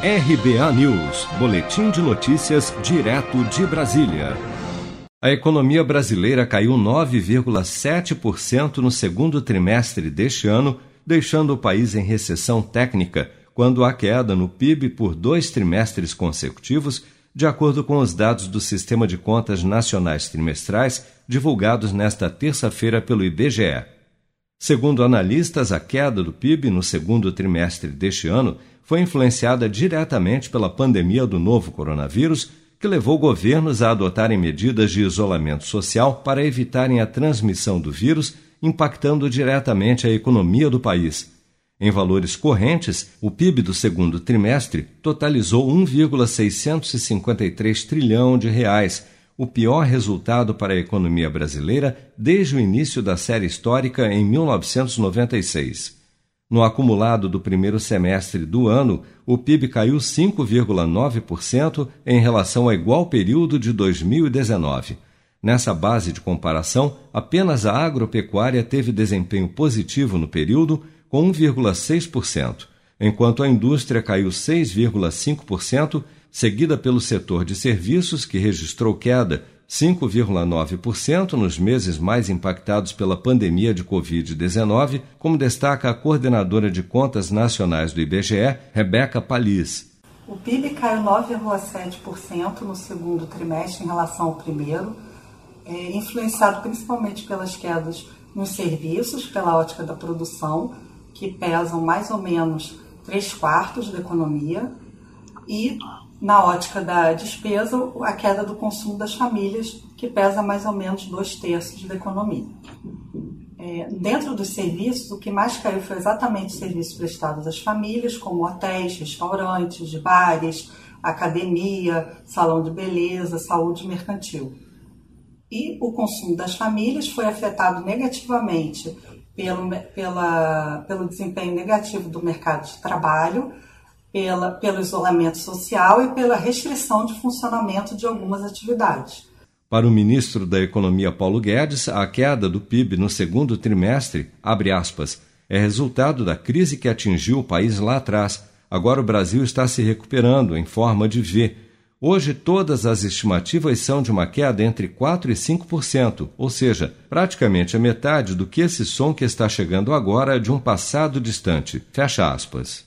RBA News, Boletim de Notícias, direto de Brasília. A economia brasileira caiu 9,7% no segundo trimestre deste ano, deixando o país em recessão técnica, quando a queda no PIB por dois trimestres consecutivos, de acordo com os dados do Sistema de Contas Nacionais Trimestrais, divulgados nesta terça-feira pelo IBGE. Segundo analistas, a queda do PIB no segundo trimestre deste ano foi influenciada diretamente pela pandemia do novo coronavírus, que levou governos a adotarem medidas de isolamento social para evitarem a transmissão do vírus, impactando diretamente a economia do país. Em valores correntes, o PIB do segundo trimestre totalizou 1,653 trilhão de reais, o pior resultado para a economia brasileira desde o início da série histórica em 1996. No acumulado do primeiro semestre do ano, o PIB caiu 5,9% em relação ao igual período de 2019. Nessa base de comparação, apenas a agropecuária teve desempenho positivo no período, com 1,6%, enquanto a indústria caiu 6,5%, seguida pelo setor de serviços, que registrou queda 5,9% nos meses mais impactados pela pandemia de Covid-19, como destaca a coordenadora de contas nacionais do IBGE, Rebeca Palis. O PIB caiu 9,7% no segundo trimestre em relação ao primeiro, é, influenciado principalmente pelas quedas nos serviços, pela ótica da produção, que pesam mais ou menos 3 quartos da economia, e na ótica da despesa, a queda do consumo das famílias, que pesa mais ou menos dois terços da economia. É, dentro dos serviços, o que mais caiu foi exatamente os serviços prestados às famílias, como hotéis, restaurantes, bares, academia, salão de beleza, saúde mercantil. E o consumo das famílias foi afetado negativamente pelo, pela, pelo desempenho negativo do mercado de trabalho, pela, pelo isolamento social e pela restrição de funcionamento de algumas atividades. Para o ministro da Economia Paulo Guedes, a queda do PIB no segundo trimestre, abre aspas, é resultado da crise que atingiu o país lá atrás. Agora o Brasil está se recuperando em forma de V. Hoje todas as estimativas são de uma queda entre 4 e 5%, ou seja, praticamente a metade do que esse som que está chegando agora de um passado distante. Fecha aspas.